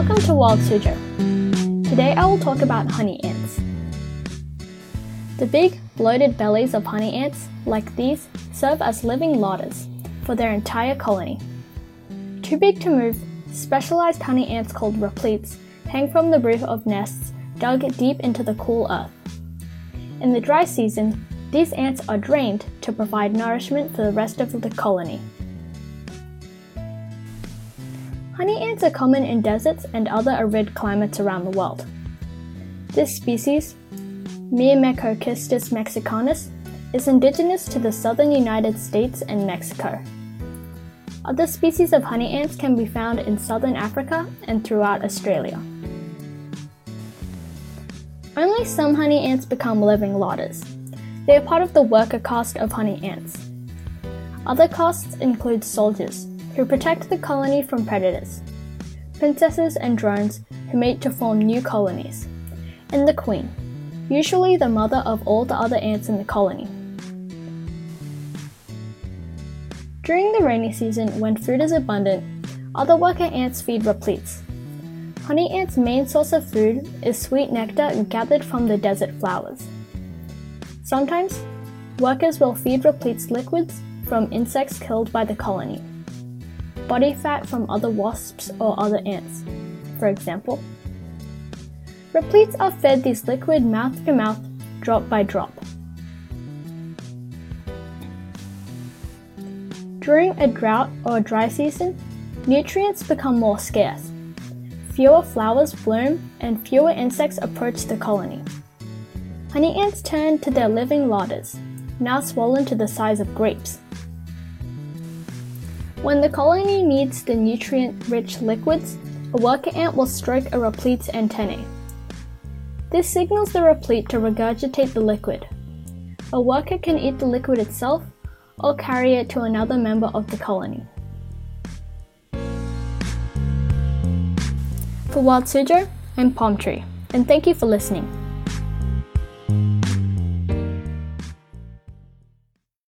Wild Suzhou. Today I will talk about honey ants. The big, bloated bellies of honey ants, like these, serve as living larders for their entire colony. Too big to move, specialized honey ants called repletes hang from the roof of nests dug deep into the cool earth. In the dry season, these ants are drained to provide nourishment for the rest of the colony. Honey ants are common in deserts and other arid climates around the world. This species, Myrmecocystus mexicanus, is indigenous to the southern United States and Mexico. Other species of honey ants can be found in southern Africa and throughout Australia. Only some honey ants become living larders. They are part of the worker caste of honey ants. Other castes include soldiers, who protect the colony from predators, princesses and drones who mate to form new colonies, and the queen, usually the mother of all the other ants in the colony. During the rainy season, when food is abundant, other worker ants feed repletes. Honey ants' main source of food is sweet nectar gathered from the desert flowers. Sometimes, workers will feed repletes liquids from insects killed by the colony body fat from other wasps or other ants, for example. Repletes are fed this liquid mouth to mouth, drop by drop. During a drought or dry season, nutrients become more scarce. Fewer flowers bloom and fewer insects approach the colony. Honey ants turn to their living larders, now swollen to the size of grapes. When the colony needs the nutrient rich liquids, a worker ant will stroke a replete's antennae. This signals the replete to regurgitate the liquid. A worker can eat the liquid itself or carry it to another member of the colony. For Wild Suzhou, I'm Palm Tree, and thank you for listening.